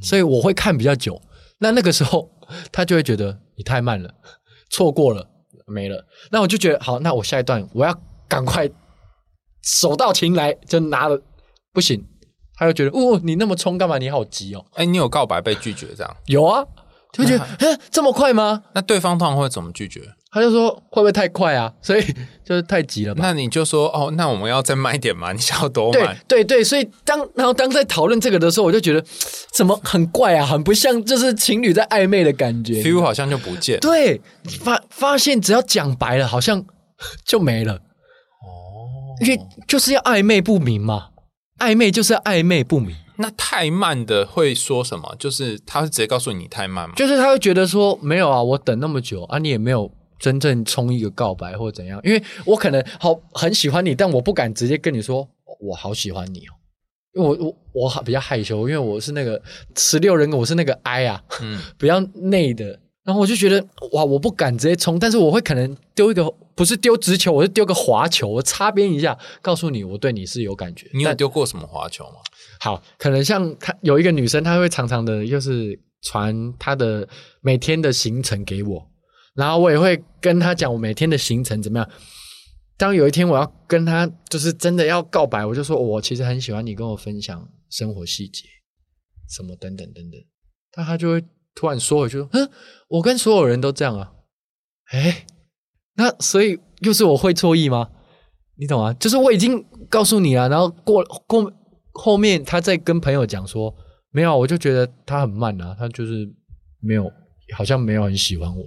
所以我会看比较久。那那个时候他就会觉得你太慢了，错过了。没了，那我就觉得好，那我下一段我要赶快手到擒来，就拿了，不行，他就觉得哦，你那么冲干嘛？你好急哦！哎，你有告白被拒绝这样？有啊，就会觉得，嗯，这么快吗？那对方通常会怎么拒绝？他就说会不会太快啊？所以就是太急了吧？那你就说哦，那我们要再慢一点嘛？你想要多慢？对对对，所以当然后当在讨论这个的时候，我就觉得怎么很怪啊，很不像就是情侣在暧昧的感觉，feel 好像就不见。对，发发现只要讲白了，好像就没了。哦，因为就是要暧昧不明嘛，暧昧就是要暧昧不明。那太慢的会说什么？就是他会直接告诉你太慢吗？就是他会觉得说没有啊，我等那么久啊，你也没有。真正冲一个告白或者怎样？因为我可能好很喜欢你，但我不敢直接跟你说我好喜欢你哦，因为我我我比较害羞，因为我是那个十六人格，我是那个 I 啊，嗯，比较内的。然后我就觉得哇，我不敢直接冲，但是我会可能丢一个不是丢直球，我是丢个滑球，我擦边一下，告诉你我对你是有感觉。你有丢过什么滑球吗？好，可能像他有一个女生，她会常常的，就是传她的每天的行程给我。然后我也会跟他讲我每天的行程怎么样。当有一天我要跟他就是真的要告白，我就说我其实很喜欢你跟我分享生活细节，什么等等等等。但他就会突然说回去说：“嗯，我跟所有人都这样啊。”哎，那所以又是我会错意吗？你懂吗？就是我已经告诉你了，然后过过后面他再跟朋友讲说没有，我就觉得他很慢啊，他就是没有，好像没有很喜欢我。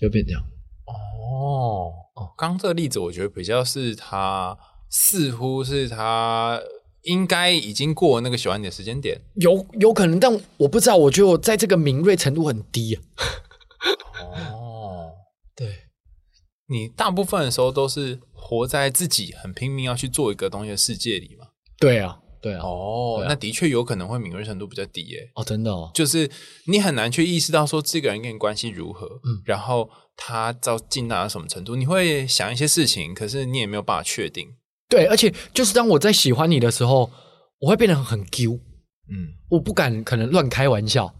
就变这样哦哦，刚刚这个例子，我觉得比较是他似乎是他应该已经过那个喜欢你的时间点，有有可能，但我不知道。我觉得我在这个敏锐程度很低啊。哦，对，你大部分的时候都是活在自己很拼命要去做一个东西的世界里嘛？对啊。对啊，哦，对啊，那的确有可能会敏锐程度比较低耶。哦，真的哦，就是你很难去意识到说这个人跟你关系如何，嗯，然后他到进到什么程度，你会想一些事情，可是你也没有办法确定。对，而且就是当我在喜欢你的时候，我会变得很 Q，，嗯，我不敢可能乱开玩笑，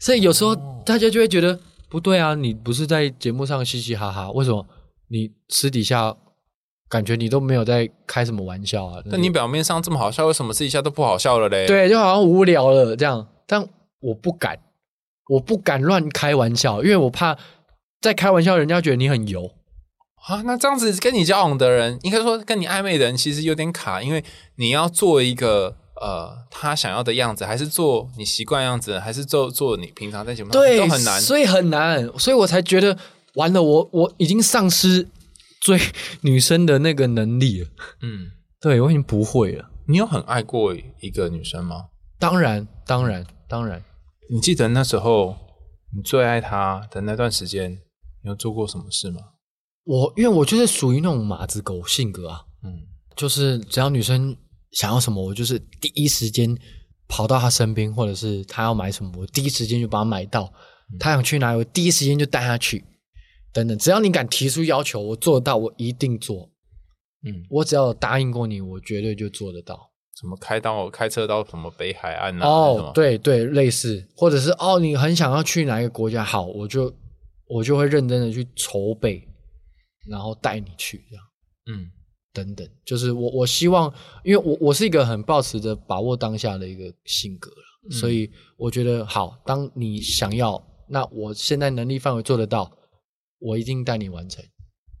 所以有时候大家就会觉得不对啊，你不是在节目上嘻嘻哈哈，为什么？你私底下？感觉你都没有在开什么玩笑啊？那你表面上这么好笑，为什么私底下都不好笑了嘞？对，就好像无聊了这样。但我不敢，我不敢乱开玩笑，因为我怕在开玩笑，人家觉得你很油啊。那这样子跟你交往的人，应该说跟你暧昧的人，其实有点卡，因为你要做一个呃他想要的样子，还是做你习惯样子，还是做做你平常在节目上对都很难，所以很难，所以我才觉得完了，我我已经丧失。追女生的那个能力了，嗯，对，我已经不会了。你有很爱过一个女生吗？当然，当然，当然。你记得那时候你最爱她的那段时间，你有做过什么事吗？我因为我就是属于那种马子狗性格啊，嗯，就是只要女生想要什么，我就是第一时间跑到她身边，或者是她要买什么，我第一时间就把她买到。她想去哪里，我第一时间就带她去。等等，只要你敢提出要求，我做得到，我一定做。嗯，我只要答应过你，我绝对就做得到。什么开到开车到什么北海岸啊？哦，对对，类似，或者是哦，你很想要去哪一个国家？好，我就我就会认真的去筹备，然后带你去这样。嗯，等等，就是我我希望，因为我我是一个很抱持着把握当下的一个性格了，嗯，所以我觉得好，当你想要，那我现在能力范围做得到。我一定带你完成，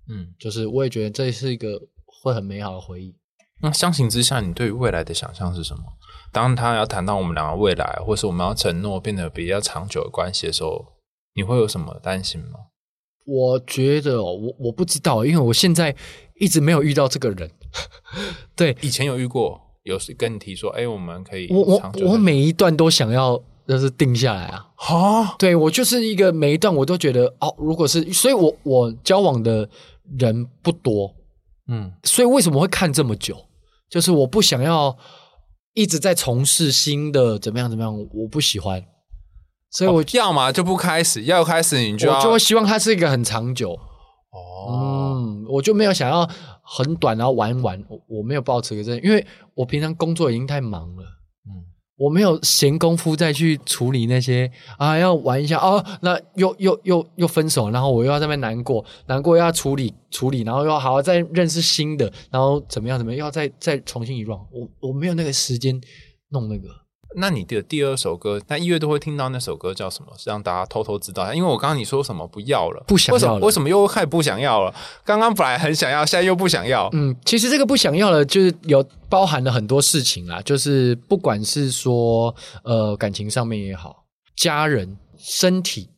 嗯，就是我也觉得这是一个会很美好的回忆。那相形之下，你对于未来的想象是什么？当他要谈到我们两个未来，或是我们要承诺变得比较长久的关系的时候，你会有什么担心吗？我觉得我我不知道，因为我现在一直没有遇到这个人。对，以前有遇过，有跟你提说，哎，我们可以我我我每一段都想要。就是定下来啊！哈，对，我就是一个每一段我都觉得哦，如果是，所以我我交往的人不多，嗯，所以为什么会看这么久？就是我不想要一直在从事新的怎么样怎么样，我不喜欢，所以我、哦、要么就不开始，要开始你就要我就会希望它是一个很长久哦，嗯，我就没有想要很短然后玩玩，我我没有抱持个这，因为我平常工作已经太忙了。我没有闲工夫再去处理那些啊，要玩一下哦，那又又又又分手，然后我又要在那边难过，难过又要处理处理，然后又要好好再认识新的，然后怎么样怎么样，又要再再重新一 r。我我没有那个时间弄那个，那你的第二首歌，那一月都会听到那首歌叫什么？是让大家偷偷知道。因为我刚刚你说什么不要了，不想要了，为什么，为什么又开始不想要了？刚刚本来很想要，现在又不想要。嗯，其实这个不想要了，就是有包含了很多事情啦，就是不管是说呃感情上面也好，家人、身体，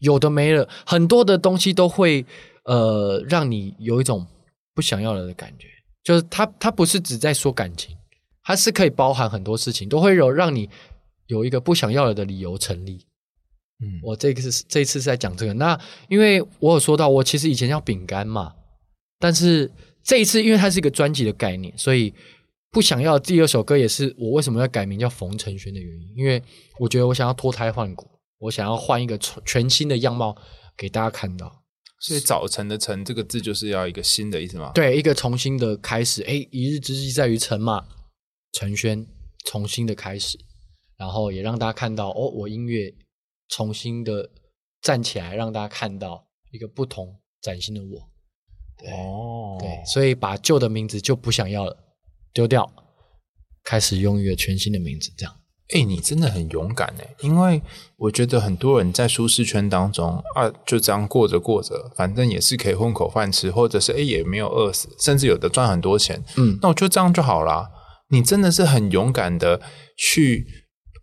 有的没了，很多的东西都会呃让你有一种不想要了的感觉。就是他，他不是只在说感情。它是可以包含很多事情，都会有让你有一个不想要了的理由成立。嗯，我这个是这一次是在讲这个。那因为我有说到，我其实以前叫饼干嘛，但是这一次因为它是一个专辑的概念，所以不想要第二首歌也是我为什么要改名叫冯承轩的原因。因为我觉得我想要脱胎换骨，我想要换一个全新的样貌给大家看到。所以“早晨”的“晨”这个字就是要一个新的意思吗？对，一个重新的开始。哎，一日之计在于晨嘛。承轩重新的开始，然后也让大家看到哦，我音乐重新的站起来，让大家看到一个不同崭新的我。对哦，对，所以把旧的名字就不想要了，丢掉，开始用一个全新的名字，这样。哎，你真的很勇敢哎，因为我觉得很多人在舒适圈当中啊，就这样过着过着，反正也是可以混口饭吃，或者是哎也没有饿死，甚至有的赚很多钱。嗯，那我就这样就好了。你真的是很勇敢的去，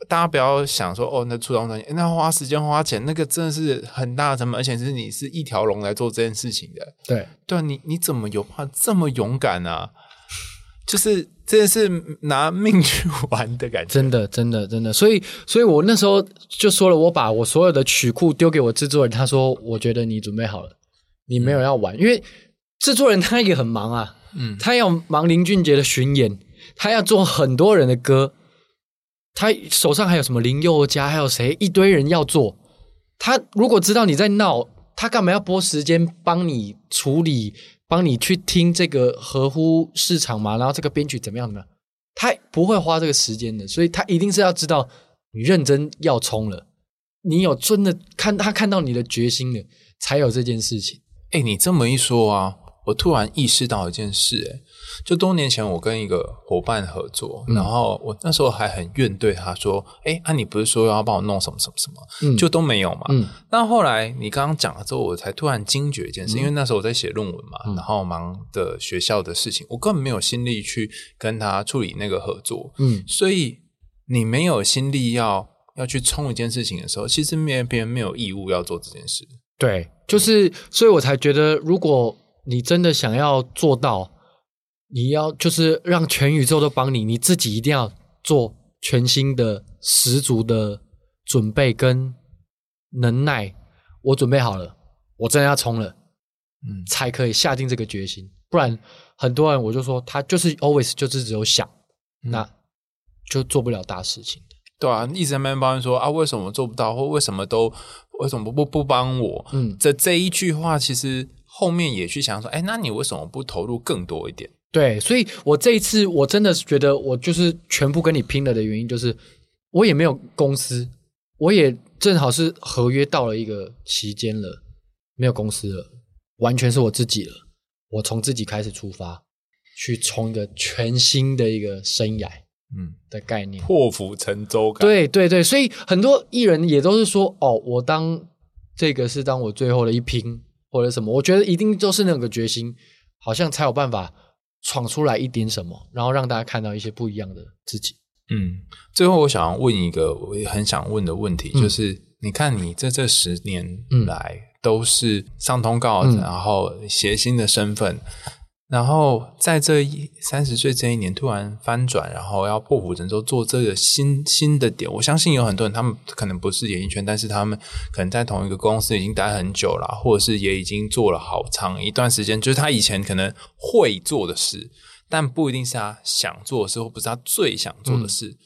大家不要想说哦，那出张专辑，那花时间花钱，那个真的是很大的成本，而且是你是一条龙来做这件事情的。对，对，你你怎么有怕这么勇敢啊？就是真的是拿命去玩的感觉，真的，真的，真的。所以，所以我那时候就说了，我把我所有的曲库丢给我制作人，他说，我觉得你准备好了，你没有要玩，嗯、因为制作人他也很忙啊，嗯，他要忙林俊杰的巡演。他要做很多人的歌，他手上还有什么林宥嘉，还有谁一堆人要做。他如果知道你在闹，他干嘛要拨时间帮你处理，帮你去听这个合乎市场嘛？然后这个编曲怎么样呢？他不会花这个时间的，所以他一定是要知道你认真要冲了，你有真的看他看到你的决心了，才有这件事情。哎，你这么一说啊，我突然意识到一件事，哎。就多年前，我跟一个伙伴合作，嗯、然后我那时候还很怨对他说：“哎，啊，你不是说要帮我弄什么什么什么，嗯、就都没有嘛。嗯”但后来你刚刚讲了之后，我才突然惊觉一件事，嗯、因为那时候我在写论文嘛，嗯、然后忙的学校的事情，我根本没有心力去跟他处理那个合作。嗯，所以你没有心力要要去冲一件事情的时候，其实别人没有义务要做这件事。对，就是，所以我才觉得，如果你真的想要做到。你要就是让全宇宙都帮你，你自己一定要做全新的、十足的准备跟能耐。我准备好了，我真的要冲了，嗯，才可以下定这个决心。不然，很多人我就说他就是 always 就是只有想，嗯、那就做不了大事情。对啊，一直在那边抱怨说啊，为什么做不到，或为什么都为什么不不帮我？嗯，这这一句话其实后面也去想说，哎，那你为什么不投入更多一点？对，所以我这一次我真的是觉得我就是全部跟你拼了的原因，就是我也没有公司，我也正好是合约到了一个期间了，没有公司了，完全是我自己了。我从自己开始出发，去冲一个全新的一个生涯，嗯的概念，破釜沉舟感。对对对，所以很多艺人也都是说，哦，我当这个是当我最后的一拼或者什么，我觉得一定都是那个决心，好像才有办法。闯出来一点什么，然后让大家看到一些不一样的自己。嗯，最后我想要问一个我也很想问的问题，嗯、就是你看你在这十年来都是上通告，嗯、然后谐星的身份。然后在这一三十岁这一年突然翻转，然后要破釜沉舟做这个新新的点。我相信有很多人，他们可能不是演艺圈，但是他们可能在同一个公司已经待很久了，或者是也已经做了好长一段时间。就是他以前可能会做的事，但不一定是他想做的事，或不是他最想做的事。嗯、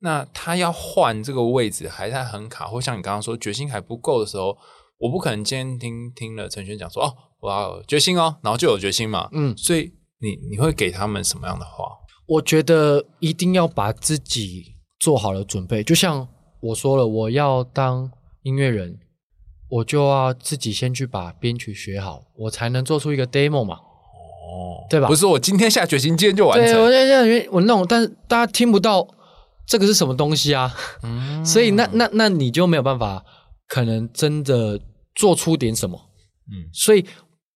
那他要换这个位置，还在很卡，或像你刚刚说决心还不够的时候，我不可能今天听听了陈轩讲说哦。我要决心哦，然后就有决心嘛。嗯，所以你你会给他们什么样的话？我觉得一定要把自己做好了准备。就像我说了，我要当音乐人，我就要自己先去把编曲学好，我才能做出一个 demo 嘛。哦，对吧？不是我今天下决心，今天就完成。对，我现在我弄，但是大家听不到这个是什么东西啊？嗯，所以那那那你就没有办法，可能真的做出点什么。嗯，所以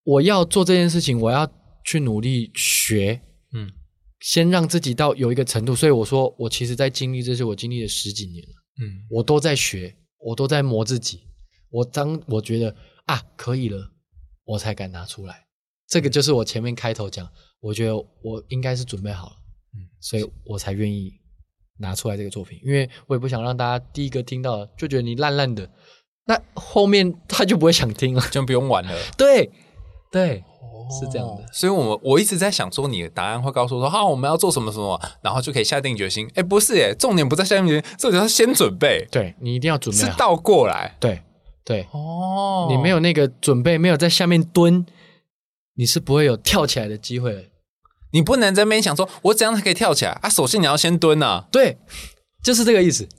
我要做这件事情，我要去努力学。嗯，先让自己到有一个程度。所以我说，我其实在经历这些，我经历了十几年了。嗯，我都在学，我都在磨自己。我当我觉得啊可以了，我才敢拿出来。这个就是我前面开头讲，我觉得我应该是准备好了。嗯，所以我才愿意。拿出来这个作品，因为我也不想让大家第一个听到就觉得你烂烂的，那后面他就不会想听了，就不用玩了。对，对，哦、是这样的。所以我们我一直在想说，你的答案会告诉我说，好，我们要做什么什么，然后就可以下定决心。哎，不是，哎，重点不在下定决心，重点是先准备。对，你一定要准备，是倒过来。对，对，哦，你没有那个准备，没有在下面蹲，你是不会有跳起来的机会。你不能在那边想说，我怎样才可以跳起来啊？首先你要先蹲啊，对，就是这个意思。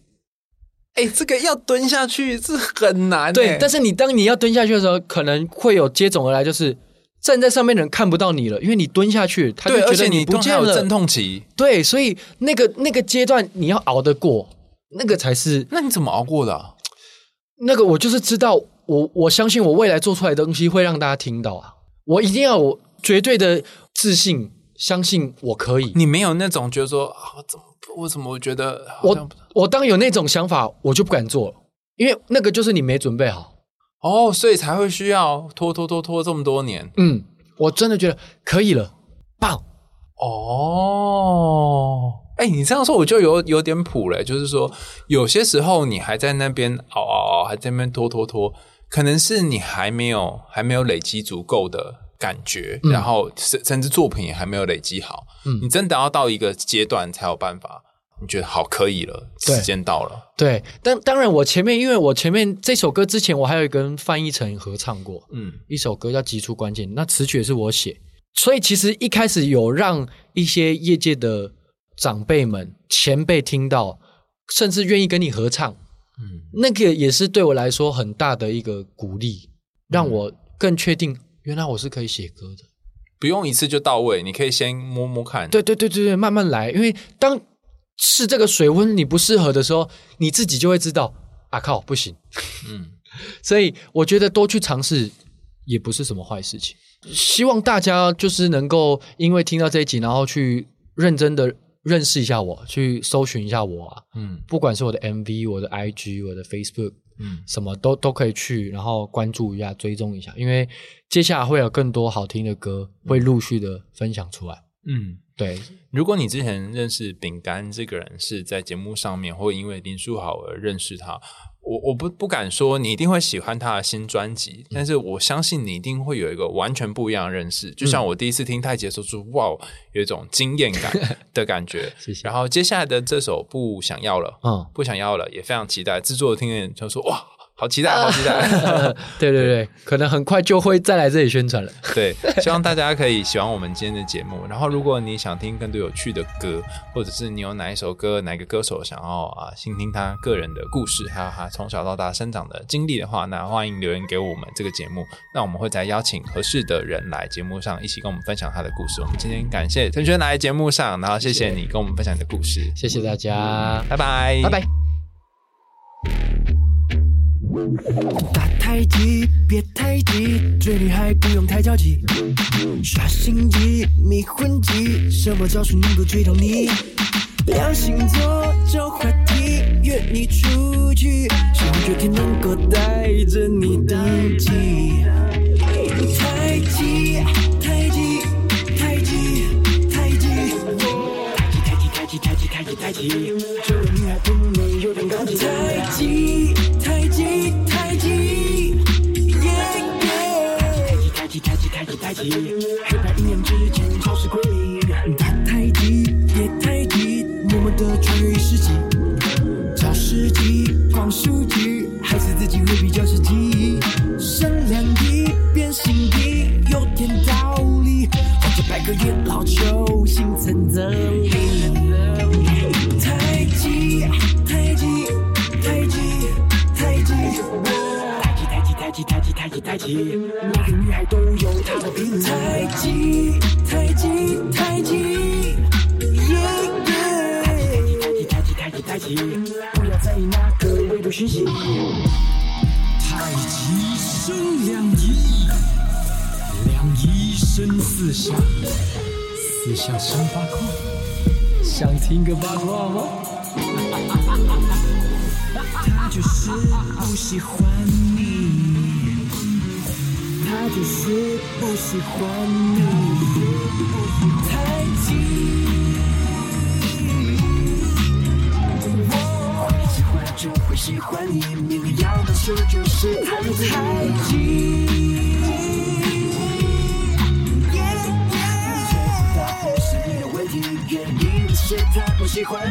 哎，这个要蹲下去是很难。对，但是你当你要蹲下去的时候，可能会有接踵而来，就是站在上面的人看不到你了，因为你蹲下去，他就觉得你不见了。阵痛期，对，所以那个那个阶段你要熬得过，那个才是。那你怎么熬过的啊？那个我就是知道，我我相信我未来做出来的东西会让大家听到啊，我一定要有绝对的自信。相信我可以，你没有那种觉得说啊，怎么为什么我觉得我我当有那种想法，我就不敢做了，因为那个就是你没准备好哦，所以才会需要拖拖拖拖这么多年。嗯，我真的觉得可以了，棒哦！哎，你这样说我就有有点谱了，就是说有些时候你还在那边熬熬熬，还在那边拖拖拖，可能是你还没有还没有累积足够的。感觉，然后甚甚至作品也还没有累积好，嗯，你真的要到一个阶段才有办法，你觉得好可以了，时间到了，对。但当然，我前面因为我前面这首歌之前，我还有跟范逸臣合唱过，嗯，一首歌叫《急出关键》，那词曲也是我写，所以其实一开始有让一些业界的长辈们、前辈听到，甚至愿意跟你合唱，嗯，那个也是对我来说很大的一个鼓励，让我更确定。原来我是可以写歌的，不用一次就到位，你可以先摸摸看。对对对对对，慢慢来。因为当是这个水温你不适合的时候，你自己就会知道啊靠，不行。嗯，所以我觉得多去尝试也不是什么坏事情。希望大家就是能够因为听到这一集，然后去认真的认识一下我，去搜寻一下我啊。嗯，不管是我的 MV、我的 IG、我的 Facebook。嗯，什么都都可以去，然后关注一下，追踪一下，因为接下来会有更多好听的歌会陆续的分享出来。嗯，对。如果你之前认识饼干这个人是在节目上面，或因为林书豪而认识他。我我不不敢说你一定会喜欢他的新专辑，嗯，但是我相信你一定会有一个完全不一样的认识。就像我第一次听太极的时候，就哇，有一种惊艳感 的感觉。谢谢。然后接下来的这首不想要了，嗯，不想要了，也非常期待。制作的听见就说哇。好期待，好期待！对对对，可能很快就会再来这里宣传了。对，希望大家可以喜欢我们今天的节目。然后，如果你想听更多有趣的歌，或者是你有哪一首歌、哪个歌手想要啊，倾听他个人的故事，还有他从小到大生长的经历的话，那欢迎留言给我们这个节目。那我们会再邀请合适的人来节目上，一起跟我们分享他的故事。我们今天感谢陈轩来节目上，然后谢谢你跟我们分享你的故事，谢谢大家，拜拜，拜拜。打太极，别太急，追女孩不用太着急。耍心机，迷魂计，什么招数能够追到你？两星座，找话题，约你出去，希望有天能够带着你登机。太极，太极，太极，太极，太极，太极，太极，太极，太极，追女孩不能有点高级。太极。see 四象生八卦。想听个八卦吗？他就是不喜欢你，他就是不喜欢你。太极。就会喜欢你，明明要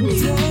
不